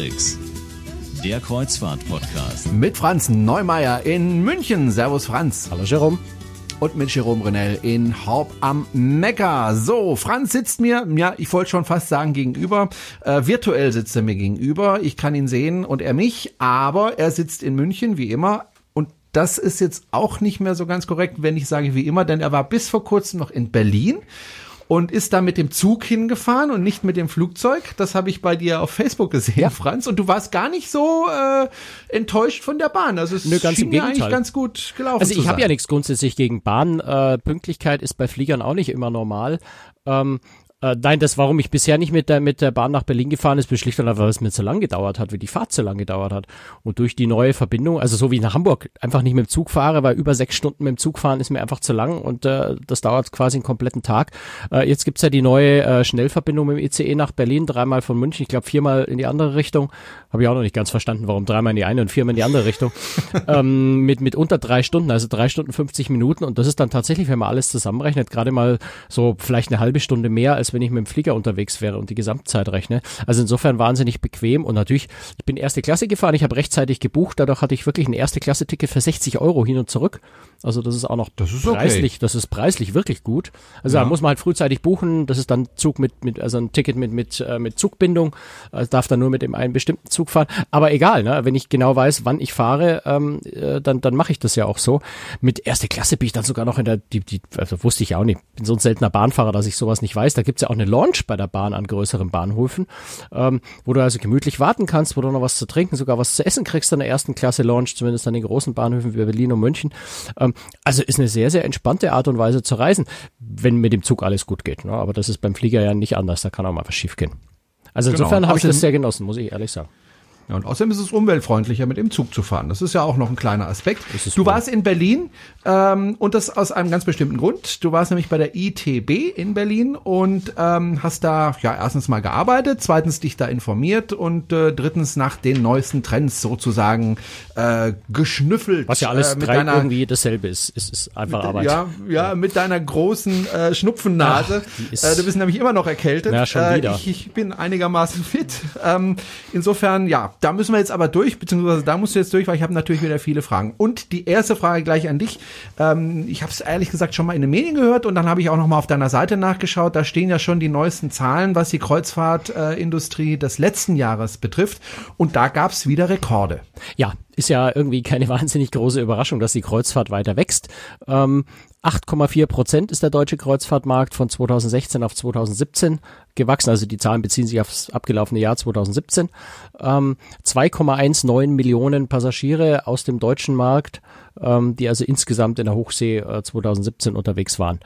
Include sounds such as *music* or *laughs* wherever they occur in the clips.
Tricks, der Kreuzfahrt-Podcast. Mit Franz Neumeier in München. Servus Franz. Hallo Jerome. Und mit Jerome Renell in Horb am Neckar. So, Franz sitzt mir, ja, ich wollte schon fast sagen gegenüber. Äh, virtuell sitzt er mir gegenüber. Ich kann ihn sehen und er mich, aber er sitzt in München, wie immer. Und das ist jetzt auch nicht mehr so ganz korrekt, wenn ich sage wie immer, denn er war bis vor kurzem noch in Berlin und ist da mit dem Zug hingefahren und nicht mit dem Flugzeug. Das habe ich bei dir auf Facebook gesehen, ja. Franz. Und du warst gar nicht so äh, enttäuscht von der Bahn. Also es Nö, ganz schien ja eigentlich ganz gut gelaufen Also ich habe ja nichts grundsätzlich gegen Bahn. Äh, Pünktlichkeit ist bei Fliegern auch nicht immer normal. Ähm, äh, nein, das, warum ich bisher nicht mit der, mit der Bahn nach Berlin gefahren ist, schlicht und einfach, weil es mir zu lang gedauert hat, wie die Fahrt zu lang gedauert hat. Und durch die neue Verbindung, also so wie ich nach Hamburg einfach nicht mit dem Zug fahre, weil über sechs Stunden mit dem Zug fahren ist mir einfach zu lang und äh, das dauert quasi einen kompletten Tag. Äh, jetzt gibt's ja die neue äh, Schnellverbindung mit dem ICE nach Berlin, dreimal von München, ich glaube viermal in die andere Richtung. Habe ich auch noch nicht ganz verstanden, warum dreimal in die eine und viermal in die andere Richtung. *laughs* ähm, mit, mit unter drei Stunden, also drei Stunden 50 Minuten und das ist dann tatsächlich, wenn man alles zusammenrechnet, gerade mal so vielleicht eine halbe Stunde mehr, als wenn ich mit dem Flieger unterwegs wäre und die Gesamtzeit rechne. Also insofern wahnsinnig bequem und natürlich, ich bin erste Klasse gefahren, ich habe rechtzeitig gebucht, dadurch hatte ich wirklich ein erste Klasse Ticket für 60 Euro hin und zurück. Also das ist auch noch das ist preislich, okay. das ist preislich wirklich gut. Also ja. da muss man halt frühzeitig buchen, das ist dann Zug mit, mit also ein Ticket mit, mit, äh, mit Zugbindung, also darf dann nur mit dem einen bestimmten Zug fahren. Aber egal, ne? wenn ich genau weiß, wann ich fahre, ähm, äh, dann, dann mache ich das ja auch so. Mit erste Klasse bin ich dann sogar noch in der, die, die, also wusste ich ja auch nicht, bin so ein seltener Bahnfahrer, dass ich sowas nicht weiß. Da gibt's ja auch eine Launch bei der Bahn an größeren Bahnhöfen, ähm, wo du also gemütlich warten kannst, wo du noch was zu trinken, sogar was zu essen kriegst an der ersten Klasse Launch, zumindest an den großen Bahnhöfen wie Berlin und München. Ähm, also ist eine sehr, sehr entspannte Art und Weise zu reisen, wenn mit dem Zug alles gut geht. Ne? Aber das ist beim Flieger ja nicht anders, da kann auch mal was schief gehen. Also Genau. insofern habe ich das sehr genossen, muss ich ehrlich sagen. Ja, und außerdem ist es umweltfreundlicher, mit dem Zug zu fahren. Das ist ja auch noch ein kleiner Aspekt. Du warst in Berlin ähm, und das aus einem ganz bestimmten Grund. Du warst nämlich bei der ITB in Berlin und ähm, hast da ja erstens mal gearbeitet, zweitens dich da informiert und äh, drittens nach den neuesten Trends sozusagen äh, geschnüffelt. Was ja alles äh, mit drei deiner, irgendwie dasselbe ist. Es ist einfach Arbeit. Ja, ja, mit deiner großen äh, Schnupfennase. Ach, ist- äh, du bist nämlich immer noch erkältet. Ja, schon äh, wieder. Ich, ich bin einigermaßen fit. Ähm, insofern, ja, da müssen wir jetzt aber durch, beziehungsweise da musst du jetzt durch, weil ich habe natürlich wieder viele Fragen. Und die erste Frage gleich an dich. Ähm, ich habe es ehrlich gesagt schon mal in den Medien gehört und dann habe ich auch noch mal auf deiner Seite nachgeschaut. Da stehen ja schon die neuesten Zahlen, was die Kreuzfahrtindustrie äh, des letzten Jahres betrifft. Und da gab es wieder Rekorde. Ja, ist ja irgendwie keine *laughs* wahnsinnig große Überraschung, dass die Kreuzfahrt weiter wächst. Ähm, 8,4 Prozent ist der deutsche Kreuzfahrtmarkt von 2016 auf 2017 gewachsen. Also die Zahlen beziehen sich aufs abgelaufene Jahr 2017. Ähm, 2,19 Millionen Passagiere aus dem deutschen Markt, ähm, die also insgesamt in der Hochsee äh, 2017 unterwegs waren.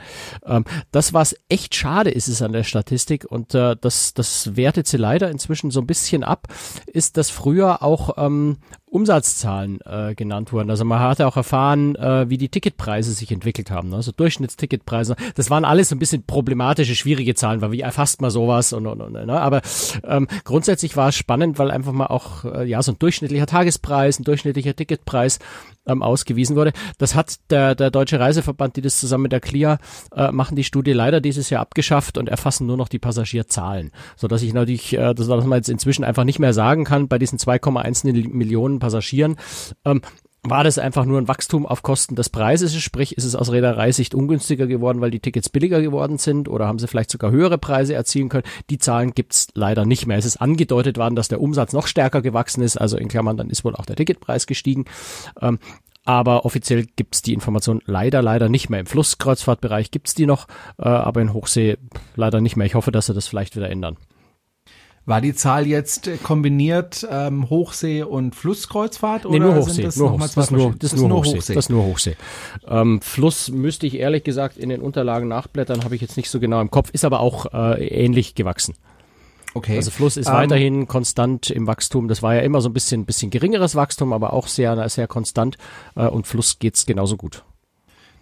Ähm, das, was echt schade ist, ist an der Statistik und äh, das, das wertet sie leider inzwischen so ein bisschen ab, ist, dass früher auch ähm, Umsatzzahlen äh, genannt wurden. Also man hatte auch erfahren, äh, wie die Ticketpreise sich entwickelt haben. Ne? Also Durchschnittsticketpreise. Das waren alles so ein bisschen problematische, schwierige Zahlen, weil wie erfasst man sowas und, und, und ne? aber ähm, grundsätzlich war es spannend, weil einfach mal auch äh, ja so ein durchschnittlicher Tagespreis, ein durchschnittlicher Ticketpreis ähm, ausgewiesen wurde. Das hat der, der Deutsche Reiseverband, die das zusammen mit der CLIA äh, machen, die Studie leider dieses Jahr abgeschafft und erfassen nur noch die Passagierzahlen, so dass ich natürlich, äh, das, was man jetzt inzwischen einfach nicht mehr sagen kann, bei diesen 2,1 Millionen Passagieren, ähm, war das einfach nur ein Wachstum auf Kosten des Preises, sprich ist es aus Reedereisicht ungünstiger geworden, weil die Tickets billiger geworden sind oder haben sie vielleicht sogar höhere Preise erzielen können. Die Zahlen gibt's leider nicht mehr. Es ist angedeutet worden, dass der Umsatz noch stärker gewachsen ist, also in Klammern, dann ist wohl auch der Ticketpreis gestiegen. Ähm, aber offiziell gibt's die Information leider, leider nicht mehr. Im Flusskreuzfahrtbereich gibt's die noch, äh, aber in Hochsee leider nicht mehr. Ich hoffe, dass sie das vielleicht wieder ändern. War die Zahl jetzt kombiniert ähm, Hochsee und Flusskreuzfahrt? Nee, oder nur Hochsee. das Nur Hochsee. Das, ist nur, verschiedene- das ist nur Hochsee. Das ist nur Hochsee. Ähm, Fluss müsste ich ehrlich gesagt in den Unterlagen nachblättern, habe ich jetzt nicht so genau im Kopf, ist aber auch äh, ähnlich gewachsen. Okay. Also Fluss ist Ähm, weiterhin konstant im Wachstum. Das war ja immer so ein bisschen, bisschen geringeres Wachstum, aber auch sehr, sehr konstant. Äh, und Fluss geht's genauso gut.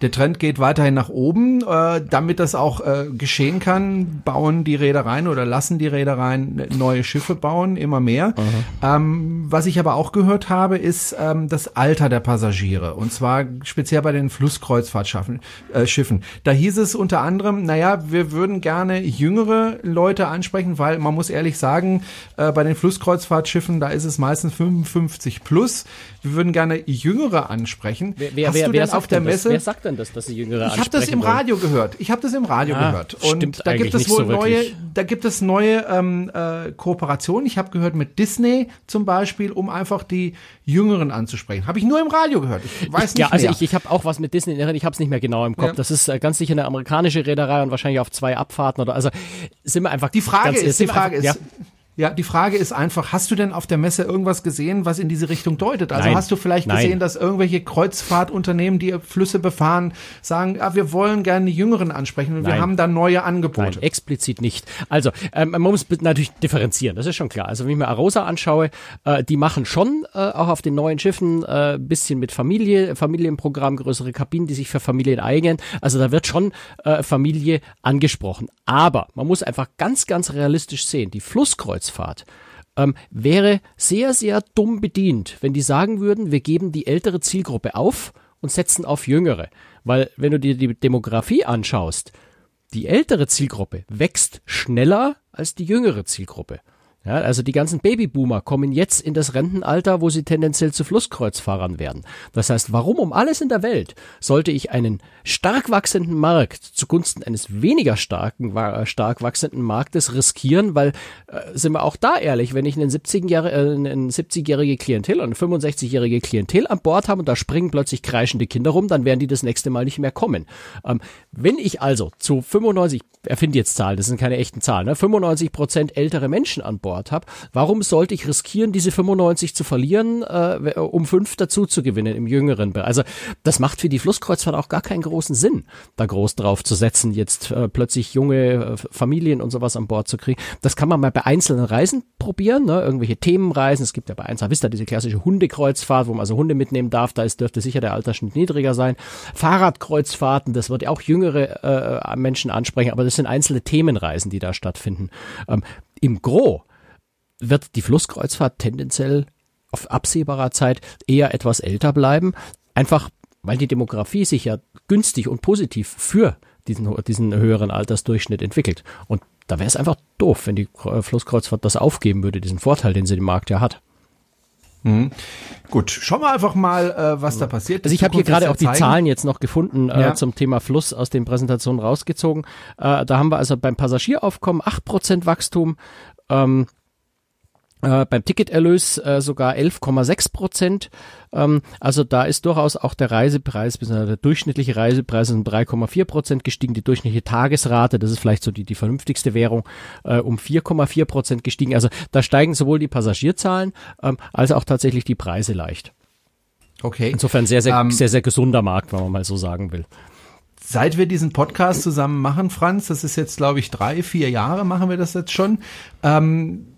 Der Trend geht weiterhin nach oben. Äh, damit das auch äh, geschehen kann, bauen die Reedereien oder lassen die Reedereien neue Schiffe bauen, immer mehr. Ähm, was ich aber auch gehört habe, ist ähm, das Alter der Passagiere. Und zwar speziell bei den Flusskreuzfahrtschiffen. Äh, Schiffen. Da hieß es unter anderem, naja, wir würden gerne jüngere Leute ansprechen, weil man muss ehrlich sagen, äh, bei den Flusskreuzfahrtschiffen, da ist es meistens 55 plus. Wir würden gerne Jüngere ansprechen. Wer, wer, Hast wer, du wer denn sagt auf der? Messe? Denn das, dass sie Jüngere Ich habe das im? Radio gehört. Ich habe das im Radio Ah, gehört. stimmt Und da gibt es wohl so neue, wirklich. da gibt es neue ähm, äh, Kooperationen. Ich habe gehört mit Disney zum Beispiel, um einfach die Jüngeren anzusprechen. Habe ich nur im Radio gehört. Ich weiß nicht ja, also mehr. ich, ich habe auch was mit Disney ich habe es nicht mehr genau im Kopf. Ja. Das ist äh, ganz sicher eine amerikanische Reederei und wahrscheinlich auf zwei Abfahrten oder also sind wir einfach Die Frage ist, die Frage einfach, ist, ja. Die Frage ist einfach, hast du denn auf der Messe irgendwas gesehen, was in diese Richtung deutet? Also Nein. hast du vielleicht Nein. gesehen, dass irgendwelche Kreuzfahrtunternehmen, die Flüsse befahren, sagen, ah, wir wollen gerne die Jüngeren ansprechen und wir Nein. haben da neue Angebote. Nein, explizit nicht. Also, ähm, man muss natürlich differenzieren, das ist schon klar. Also, wenn ich mir Arosa anschaue, äh, die machen schon äh, auch auf den neuen Schiffen äh, bisschen mit Familie, Familienprogramm, größere Kabinen, die sich für Familien eignen. Also, da wird schon äh, Familie angesprochen. Aber man muss einfach ganz, ganz realistisch sehen, die Flusskreuzfahrt ähm, wäre sehr, sehr dumm bedient, wenn die sagen würden, wir geben die ältere Zielgruppe auf und setzen auf jüngere. Weil, wenn du dir die Demografie anschaust, die ältere Zielgruppe wächst schneller als die jüngere Zielgruppe. Ja, also die ganzen Babyboomer kommen jetzt in das Rentenalter, wo sie tendenziell zu Flusskreuzfahrern werden. Das heißt, warum um alles in der Welt sollte ich einen stark wachsenden Markt zugunsten eines weniger starken, wa- stark wachsenden Marktes riskieren? Weil, äh, sind wir auch da ehrlich, wenn ich einen 70-jährige äh, einen 70-jährige Klientel und eine 65-jährige Klientel an Bord habe und da springen plötzlich kreischende Kinder rum, dann werden die das nächste Mal nicht mehr kommen. Ähm, wenn ich also zu 95, ich erfinde jetzt Zahlen, das sind keine echten Zahlen, ne, 95 Prozent ältere Menschen an Bord habe, warum sollte ich riskieren, diese 95 zu verlieren, äh, um fünf dazu zu gewinnen im jüngeren Bereich? Also das macht für die Flusskreuzfahrt auch gar keinen großen Sinn, da groß drauf zu setzen, jetzt äh, plötzlich junge äh, Familien und sowas an Bord zu kriegen. Das kann man mal bei einzelnen Reisen probieren, ne? irgendwelche Themenreisen. Es gibt ja bei Einser Vista diese klassische Hundekreuzfahrt, wo man also Hunde mitnehmen darf. Da ist, dürfte sicher der Altersschnitt niedriger sein. Fahrradkreuzfahrten, das wird ja auch jüngere äh, Menschen ansprechen, aber das sind einzelne Themenreisen, die da stattfinden. Ähm, Im Gro wird die Flusskreuzfahrt tendenziell auf absehbarer Zeit eher etwas älter bleiben. Einfach, weil die Demografie sich ja günstig und positiv für diesen, diesen höheren Altersdurchschnitt entwickelt. Und da wäre es einfach doof, wenn die Kre- Flusskreuzfahrt das aufgeben würde, diesen Vorteil, den sie im Markt ja hat. Gut, schauen wir einfach mal, äh, was da passiert. Also ich habe hier gerade auch die. Zahlen jetzt noch gefunden äh, Ja. zum Thema Fluss aus den Präsentationen rausgezogen. Äh, da haben wir also beim Passagieraufkommen 8% Wachstum, ähm, äh, beim Ticketerlös äh, sogar 11,6 Prozent. Ähm, also da ist durchaus auch der Reisepreis, bzw. der durchschnittliche Reisepreis ist um 3,4 Prozent gestiegen. Die durchschnittliche Tagesrate, das ist vielleicht so die, die vernünftigste Währung, äh, um 4,4 Prozent gestiegen. Also da steigen sowohl die Passagierzahlen ähm, als auch tatsächlich die Preise leicht. Okay. Insofern sehr, sehr, Ähm, sehr, sehr gesunder Markt, wenn man mal so sagen will. Seit wir diesen Podcast zusammen machen, Franz, das ist jetzt, glaube ich, drei, vier Jahre machen wir das jetzt schon, ähm,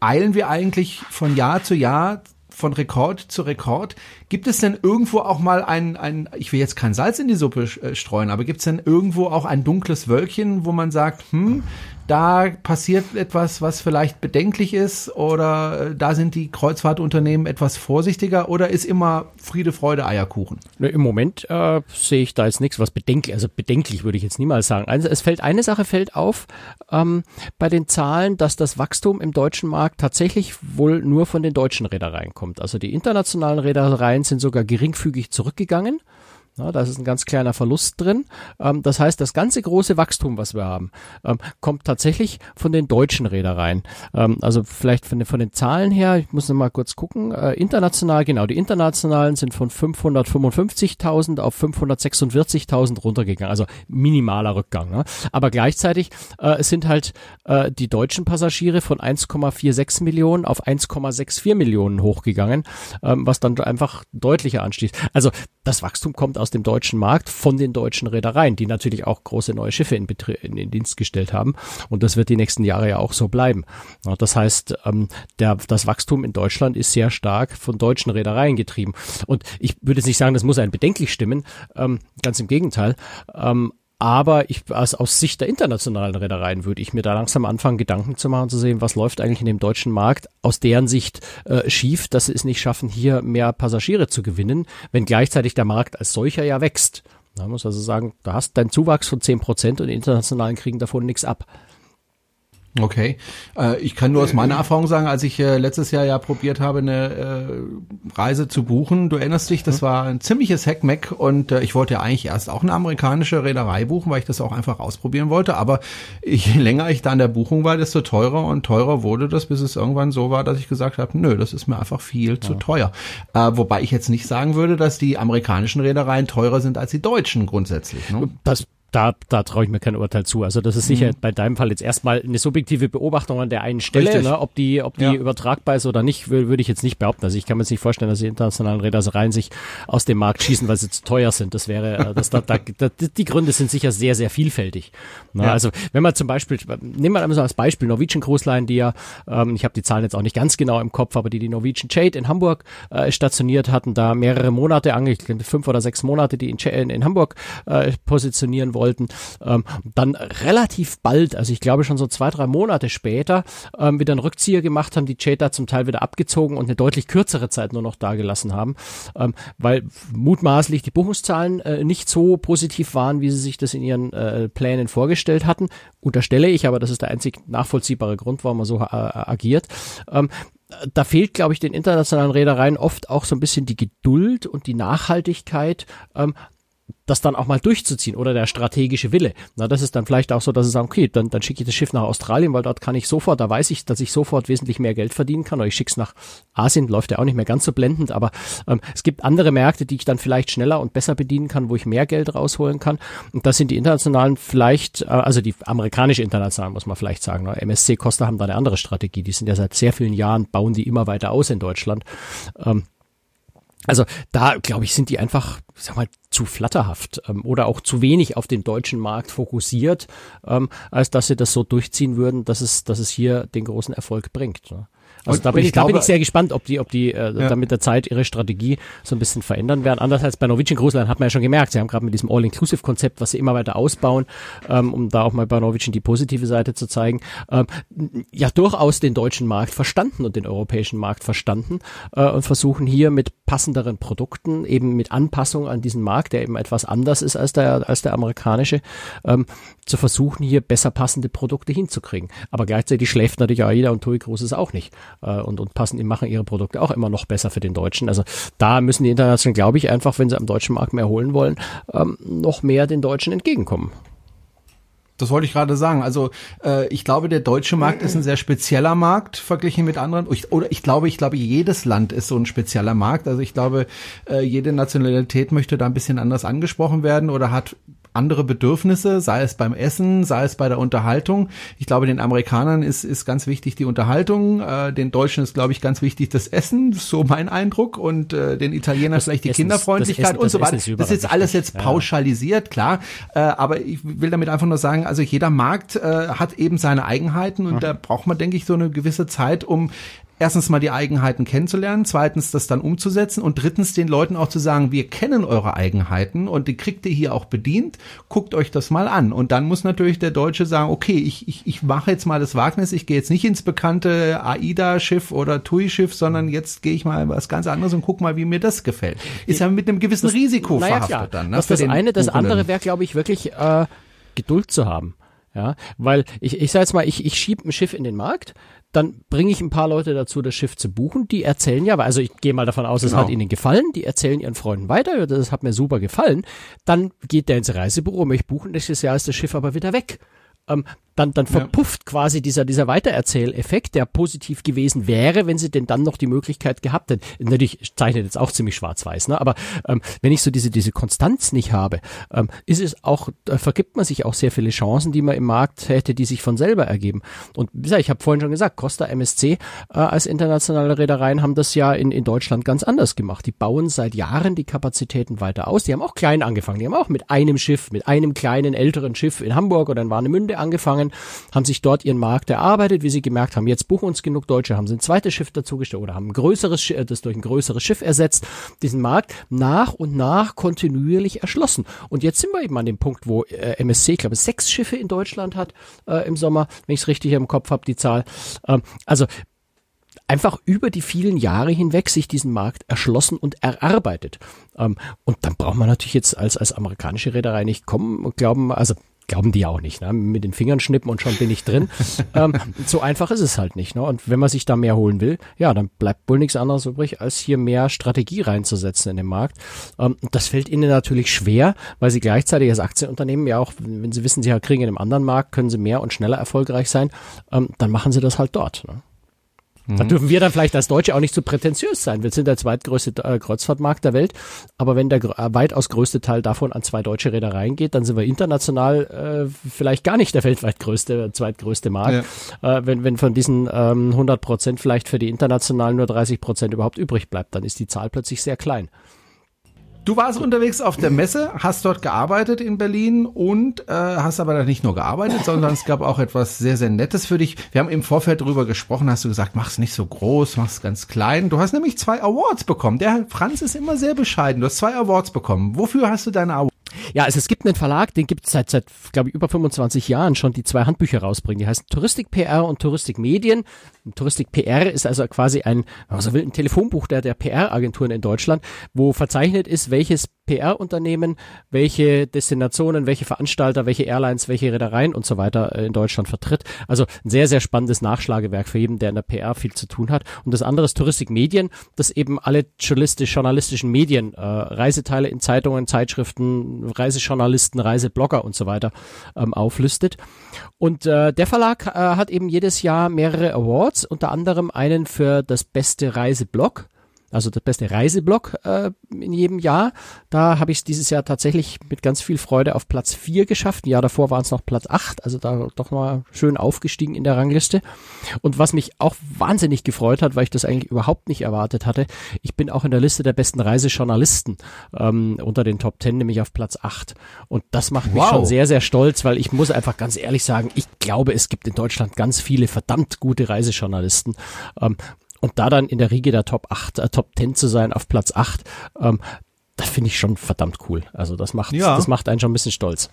eilen wir eigentlich von Jahr zu Jahr, von Rekord zu Rekord. Gibt es denn irgendwo auch mal ein, ein ich will jetzt kein Salz in die Suppe äh, streuen, aber gibt es denn irgendwo auch ein dunkles Wölkchen, wo man sagt, hm, da passiert etwas, was vielleicht bedenklich ist oder äh, da sind die Kreuzfahrtunternehmen etwas vorsichtiger oder ist immer Friede, Freude, Eierkuchen? Ne, Im Moment äh, sehe ich da jetzt nichts, was bedenklich, also bedenklich würde ich jetzt niemals sagen. Also es fällt eine Sache fällt auf ähm, bei den Zahlen, dass das Wachstum im deutschen Markt tatsächlich wohl nur von den deutschen Reedereien kommt. Also die internationalen Reedereien sind sogar geringfügig zurückgegangen. Ja, da ist ein ganz kleiner Verlust drin. Ähm, das heißt, das ganze große Wachstum, was wir haben, ähm, kommt tatsächlich von den deutschen Reedereien. Ähm, also vielleicht von den, von den Zahlen her, ich muss noch mal kurz gucken, äh, international, genau, die internationalen sind von 555.000 auf 546.000 runtergegangen. Also minimaler Rückgang. Ne? Aber gleichzeitig äh, sind halt äh, die deutschen Passagiere von 1,46 Millionen auf 1,64 Millionen hochgegangen, ähm, was dann einfach deutlicher anstieß. Also das Wachstum kommt aus aus dem deutschen Markt von den deutschen Reedereien, die natürlich auch große neue Schiffe in, Betrie in, in Dienst gestellt haben. Und das wird die nächsten Jahre ja auch so bleiben. Das heißt, ähm, der, das Wachstum in Deutschland ist sehr stark von deutschen Reedereien getrieben. Und ich würde jetzt nicht sagen, das muss einen bedenklich stimmen, ähm, ganz im Gegenteil. Ähm, aber ich, aus, aus Sicht der internationalen Reedereien würde ich mir da langsam anfangen, Gedanken zu machen, zu sehen, was läuft eigentlich in dem deutschen Markt aus deren Sicht äh, schief, dass sie es nicht schaffen, hier mehr Passagiere zu gewinnen, wenn gleichzeitig der Markt als solcher ja wächst. Man muss also sagen, da hast deinen Zuwachs von zehn Prozent und die internationalen kriegen davon nichts ab. Okay. Äh, ich kann nur aus meiner Erfahrung sagen, als ich äh, letztes Jahr ja probiert habe, eine äh, Reise zu buchen, du erinnerst dich, das mhm. war ein ziemliches Hackmack und äh, ich wollte ja eigentlich erst auch eine amerikanische Reederei buchen, weil ich das auch einfach ausprobieren wollte, aber je länger ich da an der Buchung war, desto teurer und teurer wurde das, bis es irgendwann so war, dass ich gesagt habe, nö, das ist mir einfach viel ja. zu teuer. Äh, wobei ich jetzt nicht sagen würde, dass die amerikanischen Reedereien teurer sind als die deutschen grundsätzlich. Ne? Das da, da traue ich mir kein Urteil zu. Also das ist sicher mhm. bei deinem Fall jetzt erstmal eine subjektive Beobachtung an der einen Stelle. Ne? Ob die, ob die ja. übertragbar ist oder nicht, würde ich jetzt nicht behaupten. Also ich kann mir jetzt nicht vorstellen, dass die internationalen Reedereien sich aus dem Markt schießen, weil sie zu teuer sind. Das wäre, äh, das, da, da, da, die Gründe sind sicher sehr, sehr vielfältig. Ne? Ja. Also wenn man zum Beispiel, nehmen wir einmal so als Beispiel Norwegian Cruise Line, die ja, ähm, ich habe die Zahlen jetzt auch nicht ganz genau im Kopf, aber die die Norwegian Jade in Hamburg äh, stationiert hatten, da mehrere Monate, eigentlich fünf oder sechs Monate, die in, in, in Hamburg äh, positionieren wollten. Ähm, ähm, dann relativ bald, also ich glaube schon so zwei, drei Monate später, ähm, wieder einen Rückzieher gemacht haben, die Cheta zum Teil wieder abgezogen und eine deutlich kürzere Zeit nur noch dagelassen haben, ähm, weil mutmaßlich die Buchungszahlen äh, nicht so positiv waren, wie sie sich das in ihren äh, Plänen vorgestellt hatten. Unterstelle ich, aber das ist der einzig nachvollziehbare Grund, warum man so äh, agiert. Ähm, da fehlt, glaube ich, den internationalen Reedereien oft auch so ein bisschen die Geduld und die Nachhaltigkeit, ähm, das dann auch mal durchzuziehen oder der strategische Wille. Na, das ist dann vielleicht auch so, dass sie sagen, okay, dann, dann schicke ich das Schiff nach Australien, weil dort kann ich sofort, da weiß ich, dass ich sofort wesentlich mehr Geld verdienen kann. Oder ich schicke es nach Asien, läuft ja auch nicht mehr ganz so blendend, aber ähm, es gibt andere Märkte, die ich dann vielleicht schneller und besser bedienen kann, wo ich mehr Geld rausholen kann. Und das sind die internationalen vielleicht, äh, also die amerikanische internationalen, muss man vielleicht sagen. Ne? MSC Costa haben da eine andere Strategie. Die sind ja seit sehr vielen Jahren, bauen die immer weiter aus in Deutschland. Ähm, also da, glaube ich, sind die einfach, sag mal, zu flatterhaft ähm, oder auch zu wenig auf den deutschen Markt fokussiert, ähm, als dass sie das so durchziehen würden, dass es, dass es hier den großen Erfolg bringt. Ne? Also und, da, bin ich, glaube, da bin ich sehr gespannt, ob die, ob die äh, ja. da mit der Zeit ihre Strategie so ein bisschen verändern werden. Anders als bei Norwegian Cruise Line hat man ja schon gemerkt, sie haben gerade mit diesem All-Inclusive-Konzept, was sie immer weiter ausbauen, ähm, um da auch mal bei Norwegian die positive Seite zu zeigen, ähm, ja durchaus den deutschen Markt verstanden und den europäischen Markt verstanden äh, und versuchen hier mit passenderen Produkten, eben mit Anpassung an diesen Markt, der eben etwas anders ist als der, als der amerikanische, ähm, zu versuchen, hier besser passende Produkte hinzukriegen. Aber gleichzeitig schläft natürlich auch jeder und TUI Cruises auch nicht äh, und, und passen, machen ihre Produkte auch immer noch besser für den Deutschen. Also da müssen die Internationalen, glaube ich, einfach, wenn sie am deutschen Markt mehr holen wollen, ähm, noch mehr den Deutschen entgegenkommen. Das wollte ich gerade sagen. Also äh, ich glaube, der deutsche Markt ist ein sehr spezieller Markt verglichen mit anderen. Ich, oder ich glaube, ich glaube, jedes Land ist so ein spezieller Markt. Also ich glaube, äh, jede Nationalität möchte da ein bisschen anders angesprochen werden oder hat andere Bedürfnisse, sei es beim Essen, sei es bei der Unterhaltung. Ich glaube, den Amerikanern ist, ist ganz wichtig die Unterhaltung, äh, den Deutschen ist, glaube ich, ganz wichtig das Essen, so mein Eindruck, und äh, den Italienern das vielleicht die Essen, Kinderfreundlichkeit Essen, und so weiter. Das ist alles jetzt pauschalisiert, ja. klar, äh, aber ich will damit einfach nur sagen, also jeder Markt äh, hat eben seine Eigenheiten und mhm. da braucht man, denke ich, so eine gewisse Zeit, um erstens mal die Eigenheiten kennenzulernen, zweitens das dann umzusetzen und drittens den Leuten auch zu sagen, wir kennen eure Eigenheiten und die kriegt ihr hier auch bedient, guckt euch das mal an. Und dann muss natürlich der Deutsche sagen, okay, ich, ich, ich mache jetzt mal das Wagnis, ich gehe jetzt nicht ins bekannte AIDA-Schiff oder TUI-Schiff, sondern jetzt gehe ich mal was ganz anderes und guck mal, wie mir das gefällt. Ist ja mit einem gewissen das, Risiko naja, verhaftet klar. dann. Ne, das ist das eine, das andere wäre, glaube ich, wirklich äh, Geduld zu haben. Ja, weil ich, ich sage jetzt mal, ich, ich schiebe ein Schiff in den Markt, dann bringe ich ein paar Leute dazu, das Schiff zu buchen. Die erzählen ja, also ich gehe mal davon aus, es genau. hat ihnen gefallen. Die erzählen ihren Freunden weiter, das hat mir super gefallen. Dann geht der ins Reisebüro, möchte buchen, nächstes Jahr ist das Schiff aber wieder weg. Ähm, dann, dann verpufft ja. quasi dieser, dieser Weitererzähleffekt, der positiv gewesen wäre, wenn sie denn dann noch die Möglichkeit gehabt hätten. Natürlich zeichnet jetzt auch ziemlich schwarz-weiß, ne? aber ähm, wenn ich so diese, diese Konstanz nicht habe, ähm, ist es auch, äh, vergibt man sich auch sehr viele Chancen, die man im Markt hätte, die sich von selber ergeben. Und wie gesagt, ich habe vorhin schon gesagt, Costa MSC äh, als internationale Reedereien haben das ja in, in Deutschland ganz anders gemacht. Die bauen seit Jahren die Kapazitäten weiter aus. Die haben auch klein angefangen. Die haben auch mit einem Schiff, mit einem kleinen älteren Schiff in Hamburg oder in Warnemünde angefangen, haben sich dort ihren Markt erarbeitet, wie sie gemerkt haben, jetzt buchen uns genug Deutsche, haben sie ein zweites Schiff dazugestellt oder haben ein größeres Schiff, das durch ein größeres Schiff ersetzt, diesen Markt nach und nach kontinuierlich erschlossen. Und jetzt sind wir eben an dem Punkt, wo äh, MSC, ich glaube, sechs Schiffe in Deutschland hat äh, im Sommer, wenn ich es richtig im Kopf habe, die Zahl. Ähm, also einfach über die vielen Jahre hinweg sich diesen Markt erschlossen und erarbeitet. Ähm, und dann braucht man natürlich jetzt als, als amerikanische Reederei nicht kommen und glauben, also glauben die auch nicht, ne? mit den Fingern schnippen und schon bin ich drin. *laughs* ähm, so einfach ist es halt nicht. Ne? Und wenn man sich da mehr holen will, ja, dann bleibt wohl nichts anderes übrig, als hier mehr Strategie reinzusetzen in den Markt. Ähm, das fällt ihnen natürlich schwer, weil sie gleichzeitig als Aktienunternehmen ja auch, wenn sie wissen, sie kriegen in einem anderen Markt, können sie mehr und schneller erfolgreich sein, ähm, dann machen sie das halt dort. Ne? Da dürfen wir dann vielleicht als Deutsche auch nicht zu so prätentiös sein. Wir sind der zweitgrößte äh, Kreuzfahrtmarkt der Welt, aber wenn der äh, weitaus größte Teil davon an zwei deutsche Reedereien geht, dann sind wir international äh, vielleicht gar nicht der *laughs* weltweit größte, zweitgrößte Markt. Ja. Äh, wenn, wenn von diesen ähm, 100 Prozent vielleicht für die internationalen nur 30 Prozent überhaupt übrig bleibt, dann ist die Zahl plötzlich sehr klein. Du warst unterwegs auf der Messe, hast dort gearbeitet in Berlin und äh, hast aber nicht nur gearbeitet, sondern es gab auch etwas sehr, sehr Nettes für dich. Wir haben im Vorfeld darüber gesprochen, hast du gesagt, mach es nicht so groß, mach es ganz klein. Du hast nämlich zwei Awards bekommen. Der Franz ist immer sehr bescheiden. Du hast zwei Awards bekommen. Wofür hast du deine Awards? Ja, also es gibt einen Verlag, den gibt es seit, seit glaube ich, über 25 Jahren schon, die zwei Handbücher rausbringen. Die heißen Touristik PR und Touristik Medien. Touristik PR ist also quasi ein, also ein Telefonbuch der, der PR-Agenturen in Deutschland, wo verzeichnet ist, welches PR-Unternehmen, welche Destinationen, welche Veranstalter, welche Airlines, welche Reedereien und so weiter äh, in Deutschland vertritt. Also ein sehr, sehr spannendes Nachschlagewerk für jeden, der in der PR viel zu tun hat. Und das andere ist Touristik Medien, das eben alle journalistisch, journalistischen Medien, äh, Reiseteile in Zeitungen, Zeitschriften, Reisejournalisten, Reiseblogger und so weiter ähm, auflistet. Und äh, der Verlag äh, hat eben jedes Jahr mehrere Awards, unter anderem einen für das beste Reiseblog also das beste Reiseblog äh, in jedem Jahr. Da habe ich es dieses Jahr tatsächlich mit ganz viel Freude auf Platz 4 geschafft. Ein Jahr davor waren es noch Platz 8, also da doch mal schön aufgestiegen in der Rangliste. Und was mich auch wahnsinnig gefreut hat, weil ich das eigentlich überhaupt nicht erwartet hatte, ich bin auch in der Liste der besten Reisejournalisten ähm, unter den Top 10, nämlich auf Platz 8. Und das macht mich wow. schon sehr, sehr stolz, weil ich muss einfach ganz ehrlich sagen, ich glaube, es gibt in Deutschland ganz viele verdammt gute Reisejournalisten. Ähm, und da dann in der Riege der Top 8, äh, Top 10 zu sein auf Platz 8, ähm, das finde ich schon verdammt cool. Also das macht, ja. das macht einen schon ein bisschen stolz.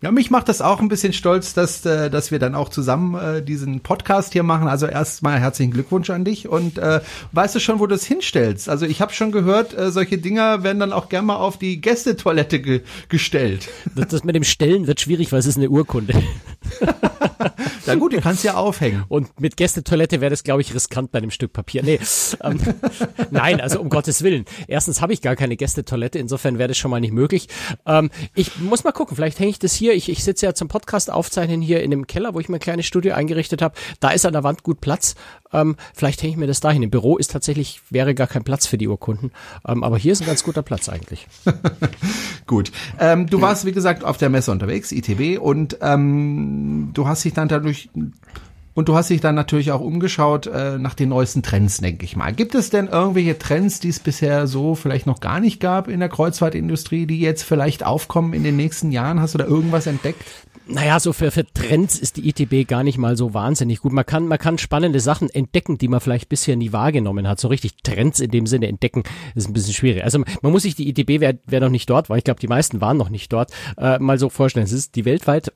Ja, mich macht das auch ein bisschen stolz, dass, äh, dass wir dann auch zusammen äh, diesen Podcast hier machen. Also erstmal herzlichen Glückwunsch an dich und äh, weißt du schon, wo du es hinstellst? Also ich habe schon gehört, äh, solche Dinger werden dann auch gerne mal auf die Gästetoilette ge gestellt. Das, das mit dem Stellen wird schwierig, weil es ist eine Urkunde. *laughs* Na gut, du kannst ja aufhängen. Und mit Gästetoilette wäre das, glaube ich, riskant bei einem Stück Papier. Nee, ähm, *laughs* nein, also um Gottes Willen. Erstens habe ich gar keine Gästetoilette, insofern wäre das schon mal nicht möglich. Ähm, ich muss mal gucken, vielleicht hänge ich das hier. Ich, ich sitze ja zum Podcast aufzeichnen hier in dem Keller, wo ich mir ein kleines Studio eingerichtet habe. Da ist an der Wand gut Platz. Ähm, vielleicht hänge ich mir das dahin. Im Büro ist tatsächlich, wäre gar kein Platz für die Urkunden. Ähm, aber hier ist ein ganz guter Platz eigentlich. *laughs* gut. Ähm, du warst, wie gesagt, auf der Messe unterwegs, ITB, und ähm, du hast dich dann dadurch und du hast dich dann natürlich auch umgeschaut äh, nach den neuesten Trends, denke ich mal. Gibt es denn irgendwelche Trends, die es bisher so vielleicht noch gar nicht gab in der Kreuzfahrtindustrie, die jetzt vielleicht aufkommen in den nächsten Jahren? Hast du da irgendwas entdeckt? Naja, so für, für Trends ist die ITB gar nicht mal so wahnsinnig gut. Man kann, man kann spannende Sachen entdecken, die man vielleicht bisher nie wahrgenommen hat. So richtig Trends in dem Sinne entdecken ist ein bisschen schwierig. Also man muss sich die ITB, wer, wer noch nicht dort war, ich glaube, die meisten waren noch nicht dort, äh, mal so vorstellen. Es ist die weltweit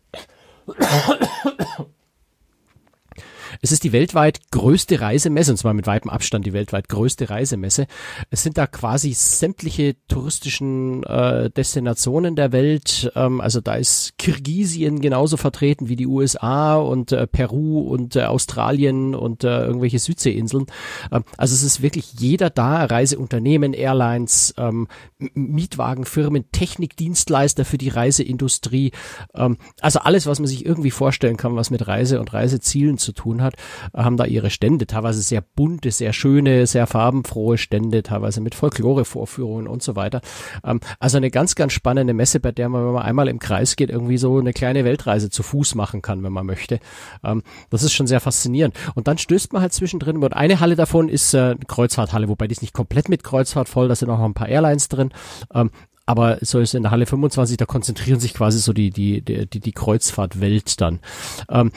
Es ist die weltweit größte Reisemesse, und zwar mit weitem Abstand die weltweit größte Reisemesse. Es sind da quasi sämtliche touristischen äh, Destinationen der Welt. Ähm, also da ist Kirgisien genauso vertreten wie die USA und äh, Peru und äh, Australien und äh, irgendwelche Südseeinseln. Ähm, also es ist wirklich jeder da, Reiseunternehmen, Airlines, ähm, Mietwagenfirmen, Technikdienstleister für die Reiseindustrie. Ähm, also alles, was man sich irgendwie vorstellen kann, was mit Reise und Reisezielen zu tun hat, haben da ihre Stände. Teilweise sehr bunte, sehr schöne, sehr farbenfrohe Stände, teilweise mit Folklore-Vorführungen und so weiter. Ähm, also eine ganz, ganz spannende Messe, bei der man, wenn man einmal im Kreis geht, irgendwie so eine kleine Weltreise zu Fuß machen kann, wenn man möchte. Ähm, das ist schon sehr faszinierend. Und dann stößt man halt zwischendrin, und eine Halle davon ist äh, Kreuzfahrthalle, wobei die ist nicht komplett mit Kreuzfahrt voll, da sind auch noch ein paar Airlines drin. Ähm, aber so ist in der Halle 25, da konzentrieren sich quasi so die, die, die, die Kreuzfahrtwelt dann. Ähm,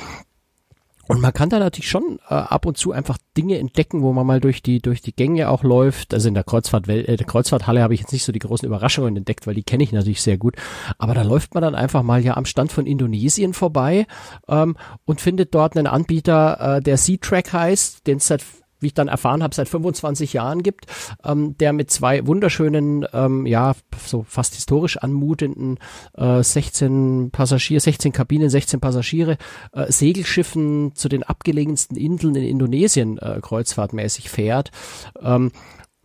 und man kann da natürlich schon äh, ab und zu einfach Dinge entdecken, wo man mal durch die durch die Gänge auch läuft. Also in der Kreuzfahrt äh, der Kreuzfahrthalle habe ich jetzt nicht so die großen Überraschungen entdeckt, weil die kenne ich natürlich sehr gut. Aber da läuft man dann einfach mal ja am Stand von Indonesien vorbei ähm, und findet dort einen Anbieter, äh, der Sea Track heißt, den es seit wie ich dann erfahren habe, seit 25 Jahren gibt, ähm, der mit zwei wunderschönen, ähm, ja, so fast historisch anmutenden äh, 16 Passagiere, 16 Kabinen, 16 Passagiere, äh, Segelschiffen zu den abgelegensten Inseln in Indonesien äh, kreuzfahrtmäßig fährt. Ähm,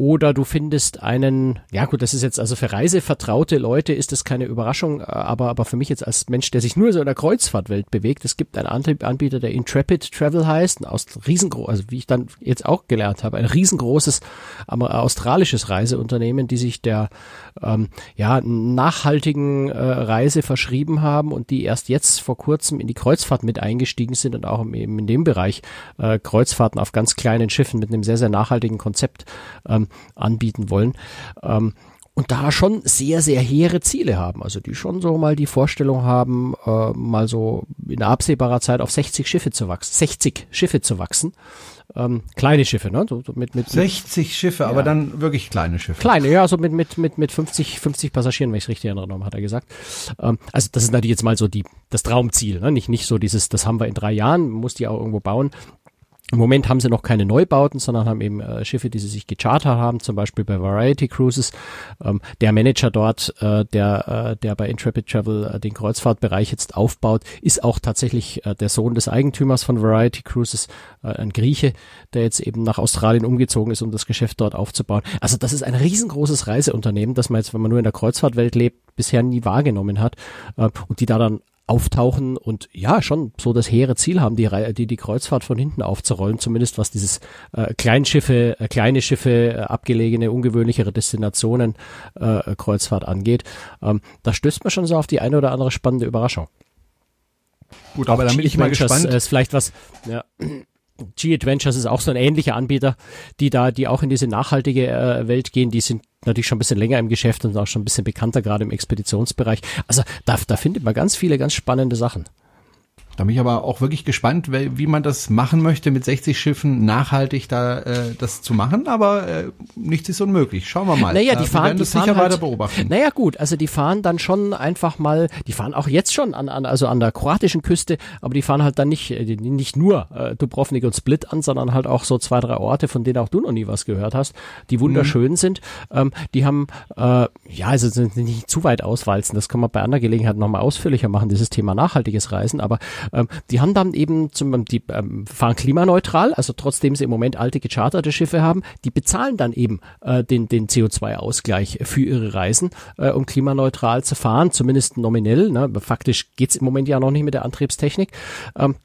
oder du findest einen, ja gut, das ist jetzt also für reisevertraute Leute ist das keine Überraschung, aber, aber für mich jetzt als Mensch, der sich nur so in der Kreuzfahrtwelt bewegt, es gibt einen Anbieter, der Intrepid Travel heißt, aus riesengroß, also wie ich dann jetzt auch gelernt habe, ein riesengroßes australisches Reiseunternehmen, die sich der ähm, ja nachhaltigen äh, Reise verschrieben haben und die erst jetzt vor kurzem in die Kreuzfahrt mit eingestiegen sind und auch eben in dem Bereich äh, Kreuzfahrten auf ganz kleinen Schiffen mit einem sehr, sehr nachhaltigen Konzept ähm, anbieten wollen. Ähm, und da schon sehr, sehr hehre Ziele haben. Also die schon so mal die Vorstellung haben, äh, mal so in absehbarer Zeit auf 60 Schiffe zu wachsen, 60 Schiffe zu wachsen. Ähm, kleine Schiffe, ne? So, so mit, mit, 60 Schiffe, ja. aber dann wirklich kleine Schiffe. Kleine, ja, so mit, mit, mit, mit 50, 50 Passagieren, wenn ich es richtig erinnere, hat er gesagt. Ähm, also das ist natürlich jetzt mal so die, das Traumziel, ne? Nicht, nicht so dieses, das haben wir in drei Jahren, muss die auch irgendwo bauen. Im Moment haben sie noch keine Neubauten, sondern haben eben äh, Schiffe, die sie sich gechartert haben, zum Beispiel bei Variety Cruises. Ähm, der Manager dort, äh, der, äh, der bei Intrepid Travel äh, den Kreuzfahrtbereich jetzt aufbaut, ist auch tatsächlich äh, der Sohn des Eigentümers von Variety Cruises, äh, ein Grieche, der jetzt eben nach Australien umgezogen ist, um das Geschäft dort aufzubauen. Also das ist ein riesengroßes Reiseunternehmen, das man jetzt, wenn man nur in der Kreuzfahrtwelt lebt, bisher nie wahrgenommen hat und die da dann auftauchen und ja, schon so das hehre Ziel haben, die, die, die Kreuzfahrt von hinten aufzurollen, zumindest was dieses äh, Kleinschiffe, äh, kleine Schiffe, äh, abgelegene, ungewöhnlichere Destinationen äh, Kreuzfahrt angeht. Ähm, da stößt man schon so auf die eine oder andere spannende Überraschung. Gut, aber damit ich mal gespannt. Ist vielleicht was, ja. G-Adventures ist auch so ein ähnlicher Anbieter, die da, die auch in diese nachhaltige äh, Welt gehen, die sind natürlich schon ein bisschen länger im Geschäft und auch schon ein bisschen bekannter, gerade im Expeditionsbereich. Also da, da findet man ganz viele ganz spannende Sachen. Da bin ich aber auch wirklich gespannt, wie man das machen möchte, mit 60 Schiffen nachhaltig da äh, das zu machen. Aber äh, nichts ist unmöglich. Schauen wir mal. Naja, die fahren, wir werden das fahren sicher halt, weiter beobachten. Naja, gut, also die fahren dann schon einfach mal, die fahren auch jetzt schon an, an also an der kroatischen Küste, aber die fahren halt dann nicht äh, nicht nur äh, Dubrovnik und Split an, sondern halt auch so zwei, drei Orte, von denen auch du noch nie was gehört hast, die wunderschön mhm. sind. Ähm, die haben, äh, ja, also sind nicht zu weit auswalzen, das kann man bei anderer Gelegenheit nochmal ausführlicher machen, dieses Thema nachhaltiges Reisen, aber ähm, die haben dann eben zum, die ähm, fahren klimaneutral, also trotzdem sie im Moment alte gecharterte Schiffe haben, die bezahlen dann eben äh, den, den CO2-Ausgleich für ihre Reisen, äh, um klimaneutral zu fahren, zumindest nominell. Ne? Faktisch geht's im Moment ja noch nicht mit der Antriebstechnik. Ähm,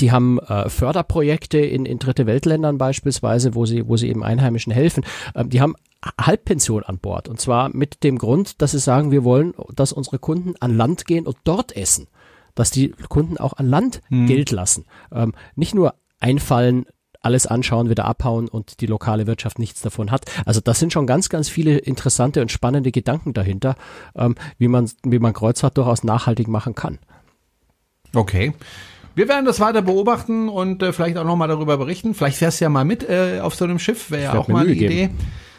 die haben äh, Förderprojekte in, in dritte Weltländern beispielsweise, wo sie, wo sie eben Einheimischen helfen. Ähm, die haben Halbpension an Bord. Und zwar mit dem Grund, dass sie sagen, wir wollen, dass unsere Kunden an Land gehen und dort essen dass die Kunden auch an Land mhm. Geld lassen. Ähm, nicht nur einfallen, alles anschauen, wieder abhauen und die lokale Wirtschaft nichts davon hat. Also das sind schon ganz, ganz viele interessante und spannende Gedanken dahinter, ähm, wie man, wie man Kreuzfahrt durchaus nachhaltig machen kann. Okay. Wir werden das weiter beobachten und äh, vielleicht auch nochmal darüber berichten. Vielleicht fährst du ja mal mit äh, auf so einem Schiff, wäre ja auch mal eine Idee.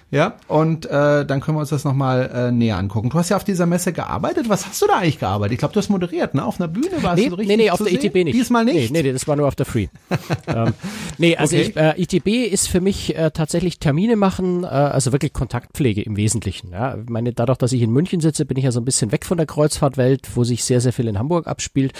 Ja, und äh, dann können wir uns das nochmal äh, näher angucken. Du hast ja auf dieser Messe gearbeitet. Was hast du da eigentlich gearbeitet? Ich glaube, du hast moderiert, ne? Auf einer Bühne warst nee, du so richtig Nee, nee, auf der sehen? ITB nicht. Diesmal nicht? Nee, nee, das war nur auf der Free. *laughs* ähm, nee, also Okay. ich, äh, ITB ist für mich äh, tatsächlich Termine machen, äh, also wirklich Kontaktpflege im Wesentlichen. Ja. Ich meine, dadurch, dass ich in München sitze, bin ich ja so ein bisschen weg von der Kreuzfahrtwelt, wo sich sehr, sehr viel in Hamburg abspielt.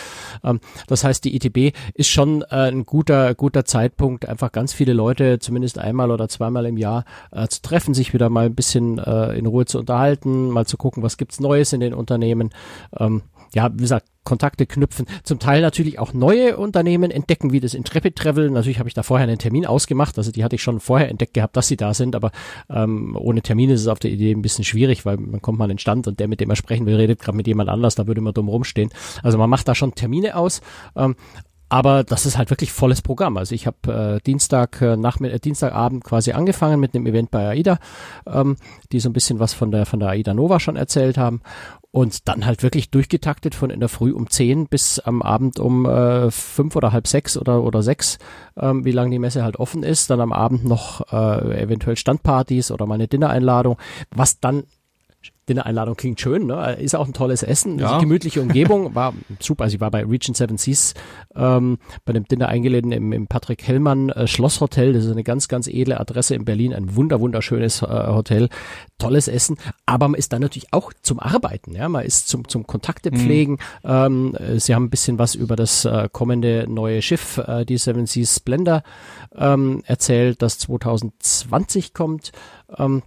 Ähm, das heißt, die ITB ist schon äh, ein guter, guter Zeitpunkt, einfach ganz viele Leute zumindest einmal oder zweimal im Jahr äh, zu treffen, sich wieder mal ein bisschen äh, in Ruhe zu unterhalten, mal zu gucken, was gibt's Neues in den Unternehmen. Ähm, ja, wie gesagt, Kontakte knüpfen, zum Teil natürlich auch neue Unternehmen entdecken, wie das Intrepid Travel. Natürlich habe ich da vorher einen Termin ausgemacht, also die hatte ich schon vorher entdeckt gehabt, dass sie da sind, aber ähm, ohne Termin ist es auf der Idee ein bisschen schwierig, weil man kommt mal an den Stand und der, mit dem er sprechen will, redet gerade mit jemand anders, da würde man dumm rumstehen. Also man macht da schon Termine aus. Ähm, aber das ist halt wirklich volles Programm. Also ich habe äh, Dienstag äh, nach äh, Dienstagabend quasi angefangen mit einem Event bei AIDA, ähm, die so ein bisschen was von der von der AIDA Nova schon erzählt haben und dann halt wirklich durchgetaktet von in der Früh um 10 bis am Abend um äh, fünf oder halb sechs oder oder sechs, ähm, wie lange die Messe halt offen ist. Dann am Abend noch äh, eventuell Standpartys oder mal eine Dinnereinladung, was dann Dinnereinladung klingt schön, ne? Ist auch ein tolles Essen, Ja. gemütliche Umgebung, war super. Also ich war bei Region Seven Seas ähm, bei dem Dinner eingeladen im, im Patrick Hellmann äh, Schlosshotel. Das ist eine ganz, ganz edle Adresse in Berlin, ein wunder wunderschönes äh, Hotel, tolles Essen. Aber man ist dann natürlich auch zum Arbeiten, ja. Man ist zum zum Kontakte pflegen. Ähm, äh, sie haben ein bisschen was über das äh, kommende neue Schiff, äh, die Seven Seas Splendor, ähm, erzählt, das 2020 kommt. Ähm,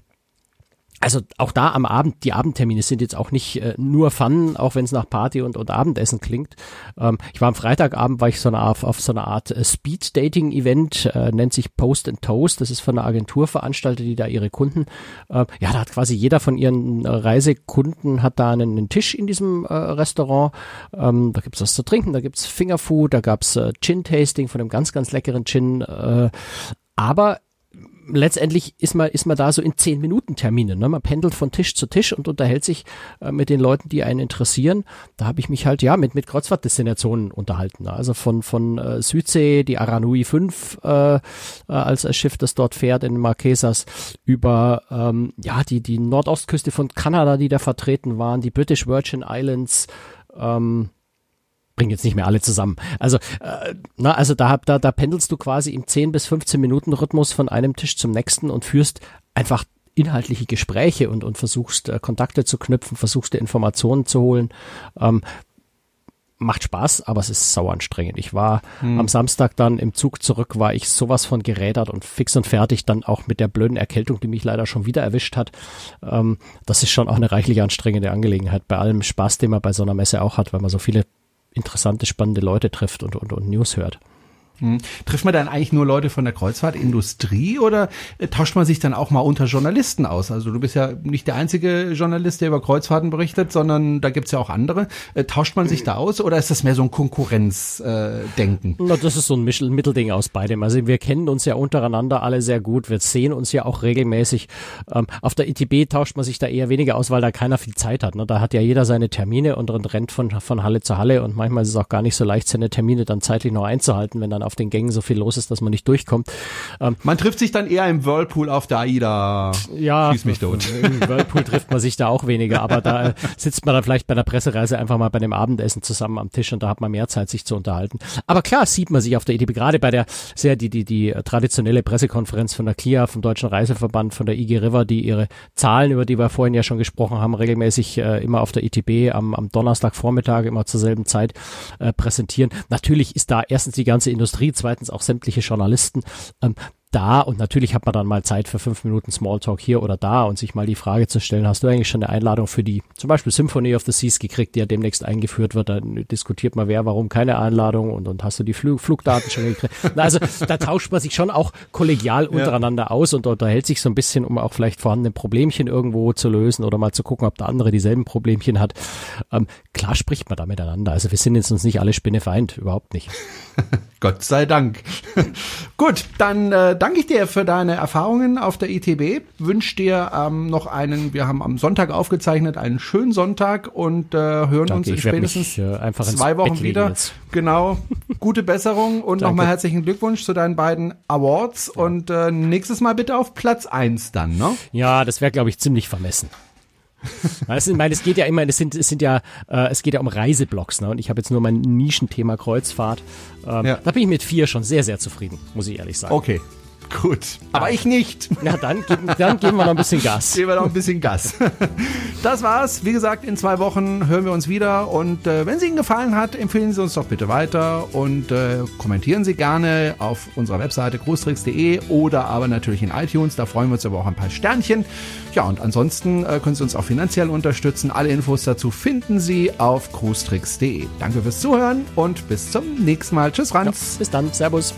also auch da am Abend, die Abendtermine sind jetzt auch nicht äh, nur Fun, auch wenn es nach Party und, und Abendessen klingt. Ähm, ich war am Freitagabend, war ich so eine Art, auf so einer Art äh, Speed-Dating-Event, äh, nennt sich Post and Toast. Das ist von einer Agentur veranstaltet, die da ihre Kunden, äh, ja, da hat quasi jeder von ihren äh, Reisekunden hat da einen, einen Tisch in diesem äh, Restaurant. Ähm, da gibt's was zu trinken, da gibt's Fingerfood, da gab's Gin-Tasting von einem ganz, ganz leckeren Gin. Aber letztendlich ist man, ist man da so in zehn Minuten Terminen. Ne? Man pendelt von Tisch zu Tisch und unterhält sich äh, mit den Leuten, die einen interessieren. Da habe ich mich halt ja mit, mit Kreuzfahrtdestinationen unterhalten. ne? Also von, von äh, Südsee, die Aranui 5 äh, äh, als ein Schiff, das dort fährt in Marquesas, über ähm, ja die, die Nordostküste von Kanada, die da vertreten waren, die British Virgin Islands, ähm, bringe jetzt nicht mehr alle zusammen. Also, äh, na, also da, da, da pendelst du quasi im 10 bis 15 Minuten Rhythmus von einem Tisch zum nächsten und führst einfach inhaltliche Gespräche und, und versuchst äh, Kontakte zu knüpfen, versuchst dir Informationen zu holen. Ähm, macht Spaß, aber es ist sau anstrengend. Ich war am Samstag dann im Zug zurück, war ich sowas von gerädert und fix und fertig, dann auch mit der blöden Erkältung, die mich leider schon wieder erwischt hat. Ähm, das ist schon auch eine reichlich anstrengende Angelegenheit, bei allem Spaß, den man bei so einer Messe auch hat, weil man so viele interessante, spannende Leute trifft und, und, und News hört. Trifft man dann eigentlich nur Leute von der Kreuzfahrtindustrie oder äh, tauscht man sich dann auch mal unter Journalisten aus? Also du bist ja nicht der einzige Journalist, der über Kreuzfahrten berichtet, sondern da gibt's ja auch andere. Äh, tauscht man sich da aus oder ist das mehr so ein Konkurrenzdenken? Äh, das ist so ein Mittelding aus beidem. Also wir kennen uns ja untereinander alle sehr gut. Wir sehen uns ja auch regelmäßig. Ähm, auf der ITB tauscht man sich da eher weniger aus, weil da keiner viel Zeit hat. Ne? Da hat ja jeder seine Termine und rennt von, von Halle zu Halle und manchmal ist es auch gar nicht so leicht, seine Termine dann zeitlich noch einzuhalten, wenn dann auf den Gängen so viel los ist, dass man nicht durchkommt. Ähm, Man trifft sich dann eher im Whirlpool auf der AIDA. ja, Schieß mich tot. Im Whirlpool trifft man sich da auch weniger, aber da sitzt man dann vielleicht bei der Pressereise einfach mal bei dem Abendessen zusammen am Tisch und da hat man mehr Zeit, sich zu unterhalten. Aber klar sieht man sich auf der ITB, gerade bei der sehr die, die, die traditionelle Pressekonferenz von der KIA, vom Deutschen Reiseverband, von der IG River, die ihre Zahlen, über die wir vorhin ja schon gesprochen haben, regelmäßig äh, immer auf der ITB am, am Donnerstagvormittag immer zur selben Zeit äh, präsentieren. Natürlich ist da erstens die ganze Industrie, zweitens auch sämtliche Journalisten. Ähm, da und natürlich hat man dann mal Zeit für fünf Minuten Smalltalk hier oder da und sich mal die Frage zu stellen, hast du eigentlich schon eine Einladung für die zum Beispiel Symphony of the Seas gekriegt, die ja demnächst eingeführt wird, dann diskutiert man wer, warum keine Einladung und, und hast du die Flug, Flugdaten schon gekriegt. *laughs* Na, also da tauscht man sich schon auch kollegial untereinander aus und unterhält sich so ein bisschen, um auch vielleicht vorhandene Problemchen irgendwo zu lösen oder mal zu gucken, ob der andere dieselben Problemchen hat. Ähm, klar spricht man da miteinander. Also wir sind jetzt uns nicht alle Spinnefeind, überhaupt nicht. *laughs* Gott sei Dank. *laughs* Gut, dann äh, danke ich dir für deine Erfahrungen auf der ITB. Wünsche dir ähm, noch einen, wir haben am Sonntag aufgezeichnet, einen schönen Sonntag und äh, hören Danke, uns in spätestens mich, äh, zwei Wochen wieder. jetzt. Genau. Gute Besserung und nochmal herzlichen Glückwunsch zu deinen beiden Awards und äh, nächstes Mal bitte auf Platz eins dann, ne? Ja, das wäre, glaube ich, ziemlich vermessen. Weißt du, ich meine, es geht ja immer, es sind, es sind ja, äh, es geht ja um Reiseblogs, ne? Und ich habe jetzt nur mein Nischenthema Kreuzfahrt. Ähm, Ja. Da bin ich mit vier schon sehr, sehr zufrieden, muss ich ehrlich sagen. Okay. Gut. Aber ich nicht. Na dann, geben- dann geben wir noch ein bisschen Gas. Geben wir noch ein bisschen Gas. *laughs* Das war's. Wie gesagt, in zwei Wochen hören wir uns wieder. Und äh, wenn es Ihnen gefallen hat, empfehlen Sie uns doch bitte weiter und äh, kommentieren Sie gerne auf unserer Webseite großtricks.de oder aber natürlich in iTunes. Da freuen wir uns aber auch ein paar Sternchen. Ja, und ansonsten äh, können Sie uns auch finanziell unterstützen. Alle Infos dazu finden Sie auf großtricks.de. Danke fürs Zuhören und bis zum nächsten Mal. Tschüss, Franz. Bis dann, Servus.